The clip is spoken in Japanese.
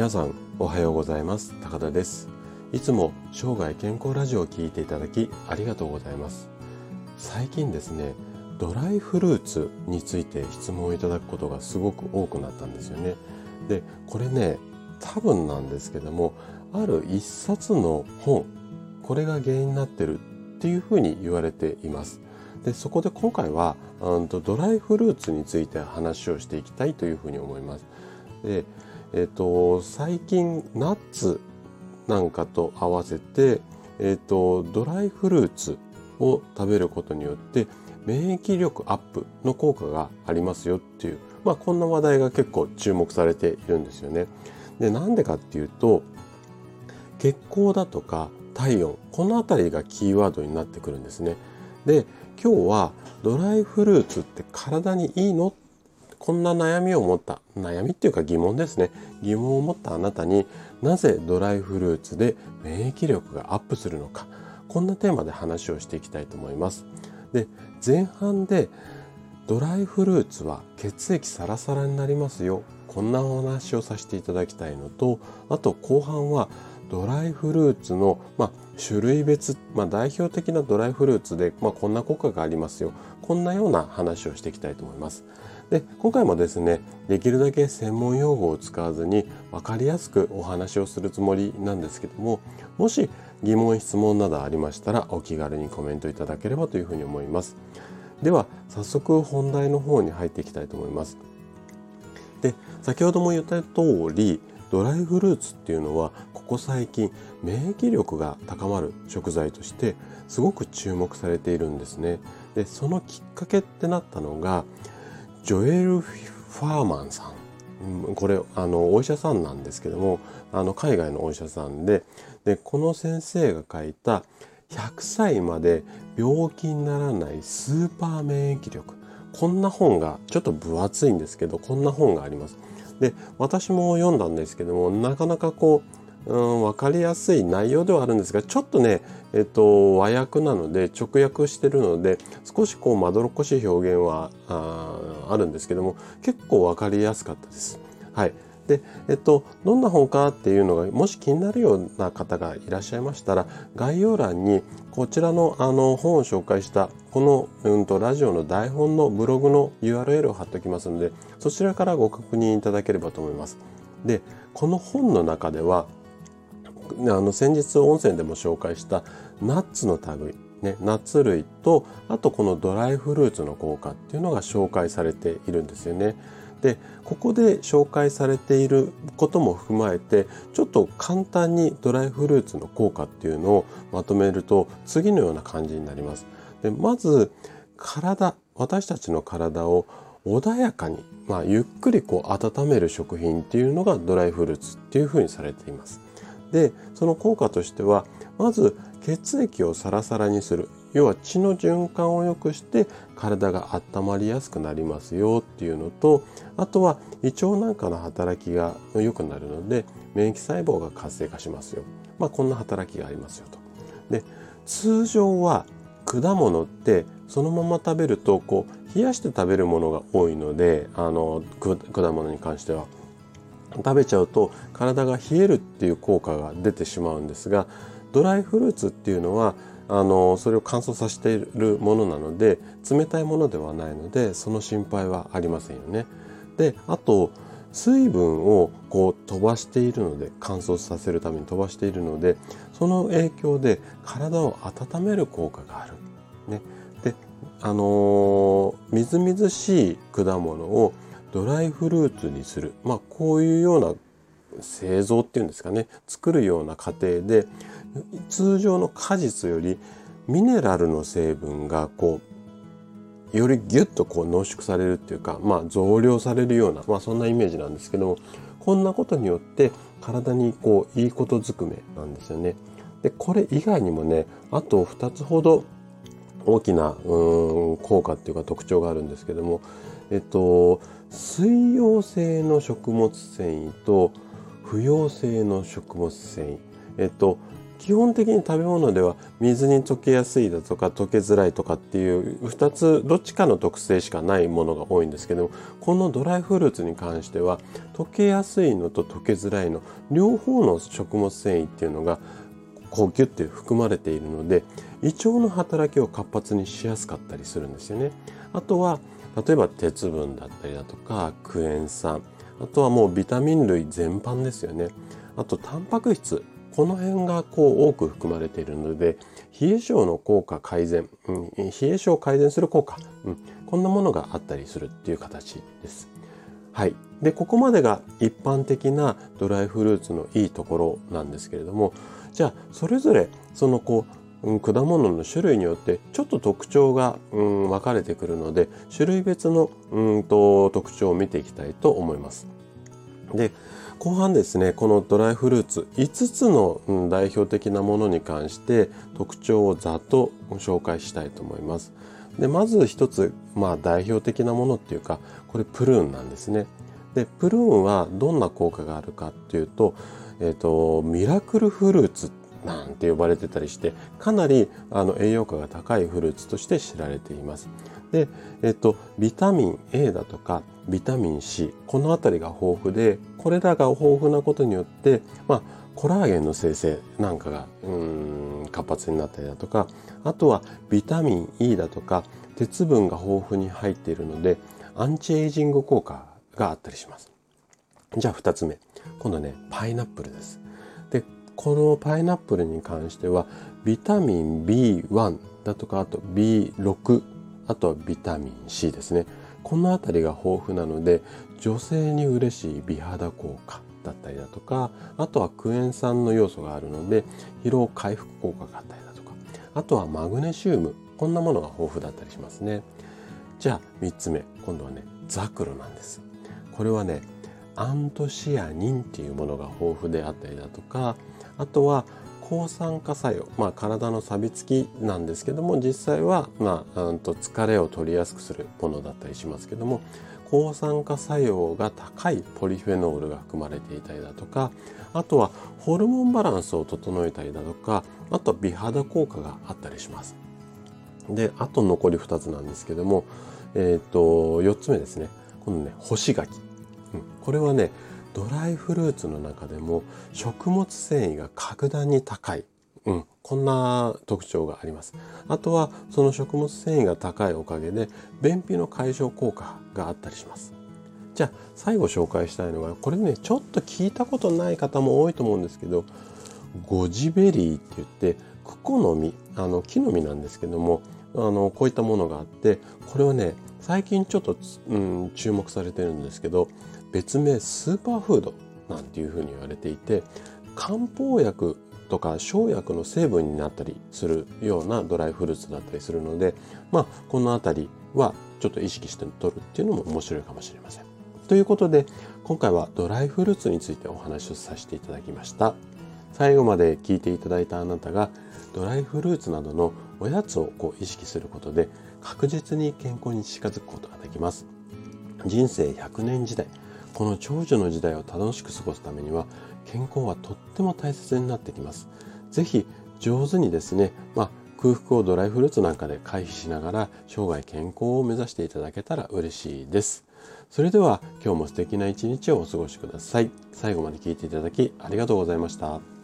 皆さんおはようございます。高田です。いつも生涯健康ラジオを聞いていただきありがとうございます。最近ですねドライフルーツについて質問をいただくことがすごく多くなったんですよね。でこれね多分なんですけどもある一冊の本これが原因になってるっていうふうに言われています。でそこで今回はうんとドライフルーツについて話をしていきたいというふうに思います。でえっ、ー、と最近ナッツなんかと合わせてえっ、ー、とドライフルーツを食べることによって免疫力アップの効果がありますよっていうまあこんな話題が結構注目されているんですよね。でなんでかっていうと血行だとか体温この辺りがキーワードになってくるんですね。で今日はドライフルーツって体にいいのこんな悩みを持った悩みっていうか疑問ですね。疑問を持ったあなたになぜドライフルーツで免疫力がアップするのか。こんなテーマで話をしていきたいと思います。で前半でドライフルーツは血液サラサラになりますよ。こんなお話をさせていただきたいのとあと後半はドライフルーツの、まあ、種類別、まあ、代表的なドライフルーツで、まあ、こんな効果がありますよ。こんなような話をしていきたいと思います。で今回もですねできるだけ専門用語を使わずに分かりやすくお話をするつもりなんですけどももし疑問質問などありましたらお気軽にコメントいただければというふうに思いますでは早速本題の方に入っていきたいと思いますで先ほども言った通りドライフルーツっていうのはここ最近免疫力が高まる食材としてすごく注目されているんですね。でそのきっかけってなったのがジョエル・ファーマンさんこれあのお医者さんなんですけどもあの海外のお医者さんででこの先生が書いた100歳まで病気にならないスーパー免疫力こんな本がちょっと分厚いんですけどこんな本があります。で私も読んだんですけどもなかなかこう、うん、分かりやすい内容ではあるんですがちょっとね、えっと、和訳なので直訳してるので少しこうまどろっこしい表現はあるんですけども結構分かりやすかったです。はいで、えっと、どんな本かっていうのがもし気になるような方がいらっしゃいましたら概要欄にこちらのあの本を紹介したこの、うんと、ラジオの台本のブログの URL を貼っておきますのでそちらからご確認いただければと思います。でこの本の中ではあの先日音声でも紹介したナッツの類ね、ナッツ類とあとこのドライフルーツの効果っていうのが紹介されているんですよね。でここで紹介されていることも踏まえてちょっと簡単にドライフルーツの効果っていうのをまとめると次のような感じになります。でまず体私たちの体を穏やかに、まあ、ゆっくりこう温める食品っていうのがドライフルーツっていうふうにされています。でその効果としてはまず血液をサラサラにする要は血の循環を良くして体が温まりやすくなりますよっていうのとあとは胃腸なんかの働きが良くなるので免疫細胞が活性化しますよ。まあこんな働きがありますよと。で通常は果物ってそのまま食べるとこう冷やして食べるものが多いのであの果物に関しては食べちゃうと体が冷えるっていう効果が出てしまうんですがドライフルーツっていうのはあのそれを乾燥させているものなので冷たいものではないのでその心配はありませんよね。であと水分をこう飛ばしているので乾燥させるために飛ばしているのでその影響で体を温める効果がある。ね、であのー、みずみずしい果物をドライフルーツにする、まあ、こういうような製造っていうんですかね作るような過程で通常の果実よりミネラルの成分がこうよりギュッとこう濃縮されるっていうか、まあ、増量されるような、まあ、そんなイメージなんですけどもこんなことによって体にこういいことずくめなんですよね。でこれ以外にもねあと2つほど大きなうん効果っていうか特徴があるんですけどもえっと水溶性の食物繊維と不溶性の食物繊維えっと基本的に食べ物では水に溶けやすいだとか溶けづらいとかっていう2つどっちかの特性しかないものが多いんですけどもこのドライフルーツに関しては溶けやすいのと溶けづらいの両方の食物繊維っていうのがこうギュッて含まれているので胃腸の働きを活発にしやすかったりするんですよね。あとは例えば鉄分だったりだとかクエン酸あとはもうビタミン類全般ですよね。あとタンパク質この辺がこう多く含まれているので冷え症の効果改善、うん、冷え症を改善する効果、うん、こんなものがあったりするっていう形です。はい。で、ここまでが一般的なドライフルーツのいいところなんですけれども、じゃあ、それぞれそのこう、うん、果物の種類によってちょっと特徴が、うん、分かれてくるので、種類別のうんと特徴を見ていきたいと思います。で、後半ですねこのドライフルーツ5つの、代表的なものに関して特徴をざっと紹介したいと思います。でまず一つ、まあ、代表的なものっていうかこれプルーンなんですね。でプルーンはどんな効果があるかっていうと,、えーと、ミラクルフルーツなんて呼ばれてたりしてかなりあの栄養価が高いフルーツとして知られています。で、えっと、ビタミン A だとかビタミン C この辺りが豊富でこれらが豊富なことによって、まあ、コラーゲンの生成なんかがうん活発になったりだとかあとはビタミン E だとか鉄分が豊富に入っているのでアンチエイジング効果があったりします。じゃあ2つ目今度ねパイナップルです。でこのパイナップルに関してはビタミン B1 だとかあと B6 あとはビタミン C ですねこの辺りが豊富なので女性に嬉しい美肌効果だったりだとかあとはクエン酸の要素があるので疲労回復効果があったりだとかあとはマグネシウムこんなものが豊富だったりしますね。じゃあ3つ目今度はねザクロなんです。これはねアントシアニンっていうものが豊富であったりだとかあとは抗酸化作用、まあ、体の錆びつきなんですけども実際は、まあ、うんと疲れを取りやすくするものだったりしますけども抗酸化作用が高いポリフェノールが含まれていたりだとかあとはホルモンバランスを整えたりだとかあとは美肌効果があったりします。であと残り2つなんですけども、えー、と4つ目ですね。このね干し柿、うん、これはねドライフルーツの中でも食物繊維が格段に高い、うん、こんな特徴があります。あとはその食物繊維が高いおかげで便秘の解消効果があったりします。じゃあ最後紹介したいのはこれねちょっと聞いたことない方も多いと思うんですけどゴジベリーって言ってクコの実あの木の実なんですけどもあのこういったものがあってこれはね最近ちょっと、うん、注目されてるんですけど別名スーパーフードなんていうふうに言われていて漢方薬とか生薬の成分になったりするようなドライフルーツだったりするのでまあこの辺りはちょっと意識して取るっていうのも面白いかもしれません。ということで今回はドライフルーツについてお話をさせていただきました。最後まで聞いていただいたあなたがドライフルーツなどのおやつをこう意識することで確実に健康に近づくことができます。人生100年時代この長寿の時代を楽しく過ごすためには健康はとっても大切になってきます。ぜひ上手にですね、まあ、空腹をドライフルーツなんかで回避しながら生涯健康を目指していただけたら嬉しいです。それでは今日も素敵な一日をお過ごしください。最後まで聞いていただきありがとうございました。